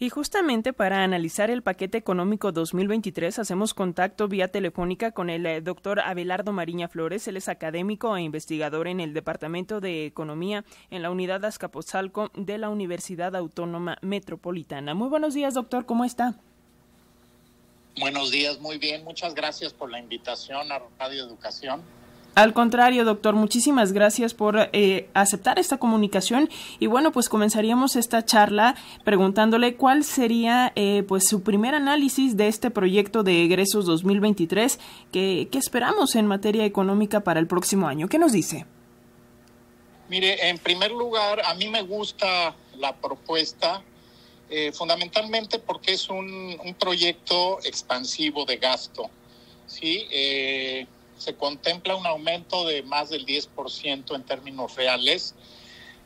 Y justamente para analizar el paquete económico 2023 hacemos contacto vía telefónica con el eh, doctor Abelardo Mariña Flores. Él es académico e investigador en el Departamento de Economía en la Unidad Azcapotzalco de la Universidad Autónoma Metropolitana. Muy buenos días, doctor. ¿Cómo está? Buenos días, muy bien. Muchas gracias por la invitación a Radio Educación. Al contrario, doctor, muchísimas gracias por eh, aceptar esta comunicación y bueno, pues comenzaríamos esta charla preguntándole cuál sería eh, pues su primer análisis de este proyecto de egresos 2023 que, esperamos en materia económica para el próximo año. ¿Qué nos dice? Mire, en primer lugar, a mí me gusta la propuesta eh, fundamentalmente porque es un, un, proyecto expansivo de gasto. ¿sí? Se contempla un aumento de más del 10% en términos reales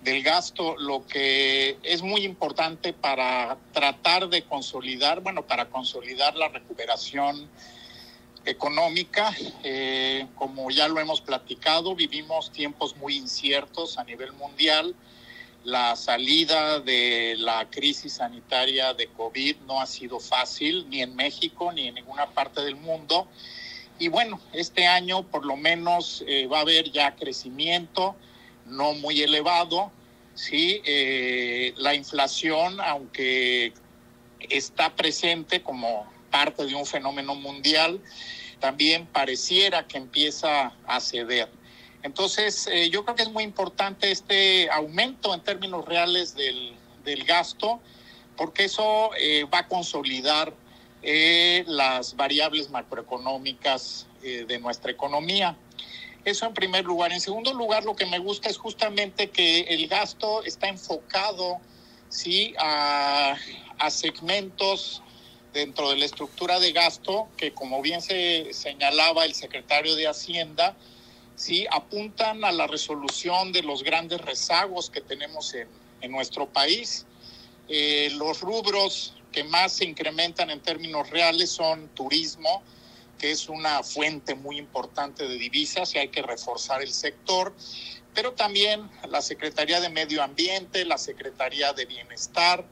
del gasto, lo que es muy importante para tratar de consolidar, bueno, para consolidar la recuperación económica. Eh, como ya lo hemos platicado, vivimos tiempos muy inciertos a nivel mundial. La salida de la crisis sanitaria de COVID no ha sido fácil, ni en México, ni en ninguna parte del mundo. Y bueno, este año por lo menos eh, va a haber ya crecimiento, no muy elevado, ¿sí? Eh, la inflación, aunque está presente como parte de un fenómeno mundial, también pareciera que empieza a ceder. Entonces, eh, yo creo que es muy importante este aumento en términos reales del, del gasto, porque eso va a consolidar eh, las variables macroeconómicas eh, de nuestra economía. Eso en primer lugar. En segundo lugar, lo que me gusta es justamente que el gasto está enfocado ¿sí? a, a segmentos dentro de la estructura de gasto que, como bien se señalaba el secretario de Hacienda, sí apuntan a la resolución de los grandes rezagos que tenemos en, en nuestro país. Eh, los rubros que más se incrementan en términos reales son turismo, que es una fuente muy importante de divisas y hay que reforzar el sector, pero también la Secretaría de Medio Ambiente, la Secretaría de Bienestar,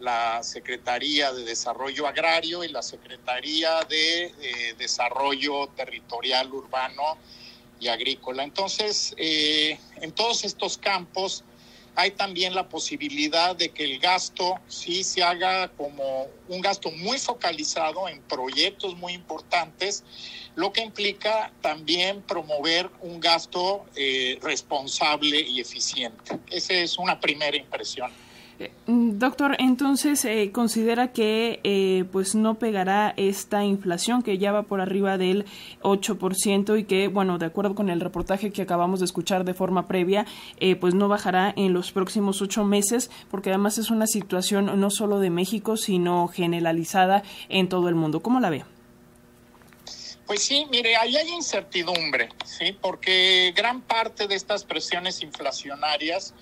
la Secretaría de Desarrollo Agrario y la Secretaría de eh, Desarrollo Territorial Urbano y Agrícola. Entonces, eh, en todos estos campos, hay también la posibilidad de que el gasto sí se haga como un gasto muy focalizado en proyectos muy importantes, lo que implica también promover un gasto eh, responsable y eficiente. Esa es una primera impresión. Mm, doctor, entonces eh, considera que eh, pues no pegará esta inflación que ya va por arriba del 8% y que, bueno, de acuerdo con el reportaje que acabamos de escuchar de forma previa, eh, pues no bajará en los próximos ocho meses, porque además es una situación no solo de México, sino generalizada en todo el mundo. ¿Cómo la ve? Pues sí, mire, ahí hay incertidumbre, ¿sí? Porque gran parte de estas presiones inflacionarias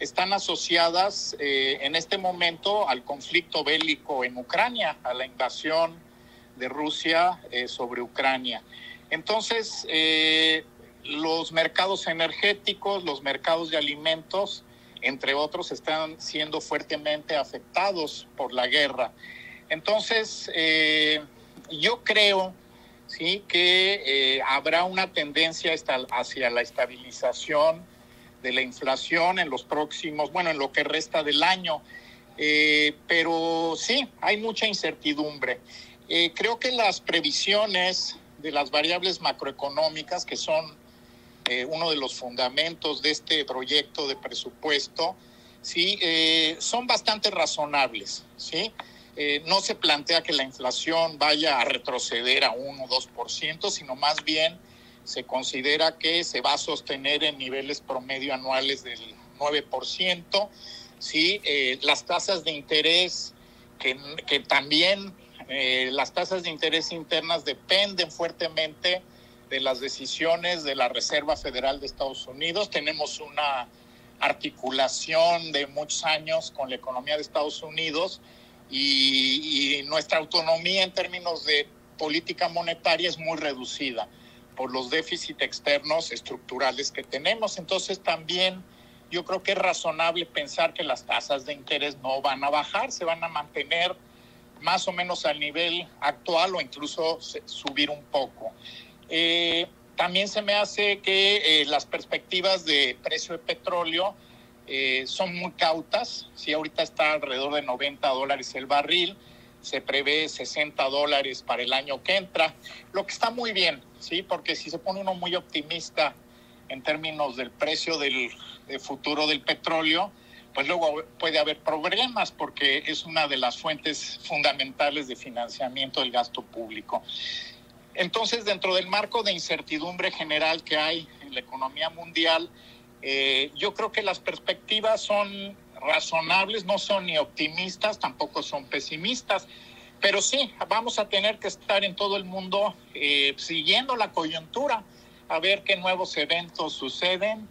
están asociadas eh, en este momento al conflicto bélico en Ucrania, a la invasión de Rusia eh, sobre Ucrania. Entonces, eh, los mercados energéticos, los mercados de alimentos, entre otros, están siendo fuertemente afectados por la guerra. Entonces, yo creo sí que habrá una tendencia hacia la estabilización de la inflación en los próximos, bueno, en lo que resta del año. Eh, pero sí, hay mucha incertidumbre. Eh, creo que las previsiones de las variables macroeconómicas, que son eh, uno de los fundamentos de este proyecto de presupuesto, sí, son bastante razonables, ¿sí? no se plantea que la inflación vaya a retroceder a 1 o 2%, sino más bien se considera que se va a sostener en niveles promedio anuales del 9%. ¿sí? Eh, las tasas de interés, que, también eh, las tasas de interés internas dependen fuertemente de las decisiones de la Reserva Federal de Estados Unidos. Tenemos una articulación de muchos años con la economía de Estados Unidos y, y nuestra autonomía en términos de política monetaria es muy reducida por los déficits externos estructurales que tenemos. Entonces también yo creo que es razonable pensar que las tasas de interés no van a bajar, se van a mantener más o menos al nivel actual o incluso subir un poco. Eh, también se me hace que eh, las perspectivas de precio de petróleo eh, son muy cautas. Si ahorita está alrededor de 90 dólares el barril, se prevé 60 dólares para el año que entra, lo que está muy bien, ¿sí? Porque si se pone uno muy optimista en términos del precio del, futuro del petróleo, pues luego puede haber problemas porque es una de las fuentes fundamentales de financiamiento del gasto público. Entonces, dentro del marco de incertidumbre general que hay en la economía mundial, eh, yo creo que las perspectivas son razonables, no son ni optimistas, tampoco son pesimistas, pero sí, vamos a tener que estar en todo el mundo eh, siguiendo la coyuntura, a ver qué nuevos eventos suceden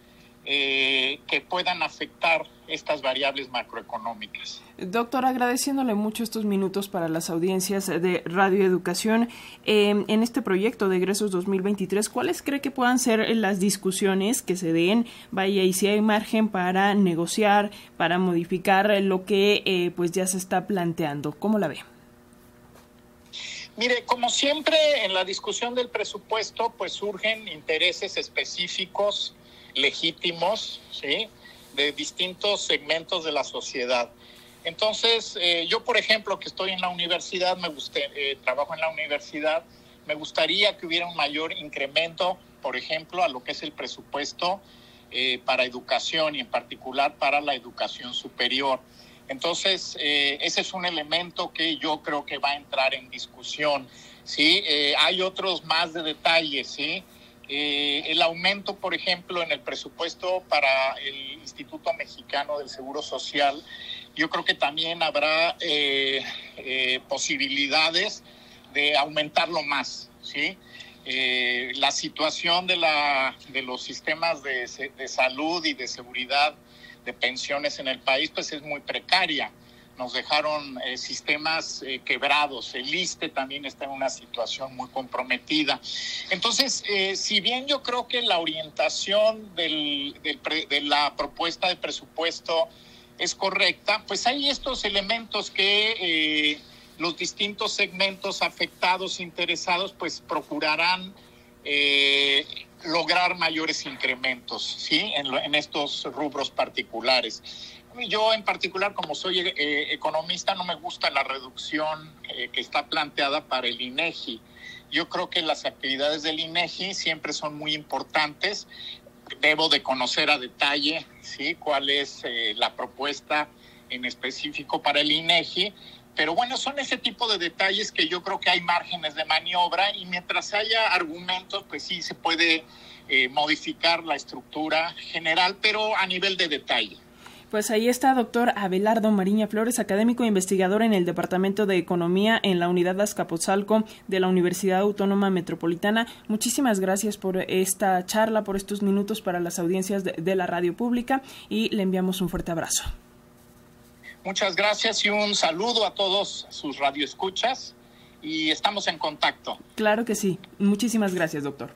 eh, que puedan afectar estas variables macroeconómicas. Doctor, agradeciéndole mucho estos minutos para las audiencias de Radio Educación em, en este proyecto de egresos 2023, ¿cuáles cree que puedan ser las discusiones que se den? Vaya, y si hay margen para negociar, para modificar lo que eh, pues ya se está planteando. ¿Cómo la ve? Mire, como siempre en la discusión del presupuesto, pues surgen intereses específicos legítimos, ¿sí? De distintos segmentos de la sociedad. Entonces, eh, yo, por ejemplo, que estoy en la universidad, me guste, eh, trabajo en la universidad, me gustaría que hubiera un mayor incremento, por ejemplo, a lo que es el presupuesto eh, para educación y en particular para la educación superior. Entonces, ese es un elemento que yo creo que va a entrar en discusión. ¿sí? hay otros más de detalles, ¿sí? Eh, el aumento, por ejemplo, en el presupuesto para el Instituto Mexicano del Seguro Social, yo creo que también habrá eh, eh, posibilidades de aumentarlo más, ¿sí? la situación de, la, de los sistemas de, de salud y de seguridad de pensiones en el país, pues es muy precaria nos dejaron eh, sistemas eh, quebrados, el ISTE también está en una situación muy comprometida. Entonces, eh, si bien yo creo que la orientación de la propuesta de presupuesto es correcta, pues hay estos elementos que los distintos segmentos afectados, interesados, pues procurarán lograr mayores incrementos, ¿sí? En estos rubros particulares. Yo en particular, como soy eh, economista, no me gusta la reducción eh, que está planteada para el INEGI. Yo creo que las actividades del INEGI siempre son muy importantes. Debo de conocer a detalle ¿sí? cuál es eh, la propuesta en específico para el INEGI. Pero bueno, son ese tipo de detalles que yo creo que hay márgenes de maniobra y mientras haya argumentos, pues sí se puede modificar la estructura general, pero a nivel de detalle. Pues ahí está, doctor Abelardo Mariña Flores, académico e investigador en el Departamento de Economía en la Unidad Azcapotzalco de la Universidad Autónoma Metropolitana. Muchísimas gracias por esta charla, por estos minutos para las audiencias de, la radio pública y le enviamos un fuerte abrazo. Muchas gracias y un saludo a todos sus radioescuchas y estamos en contacto. Claro que sí. Muchísimas gracias, doctor.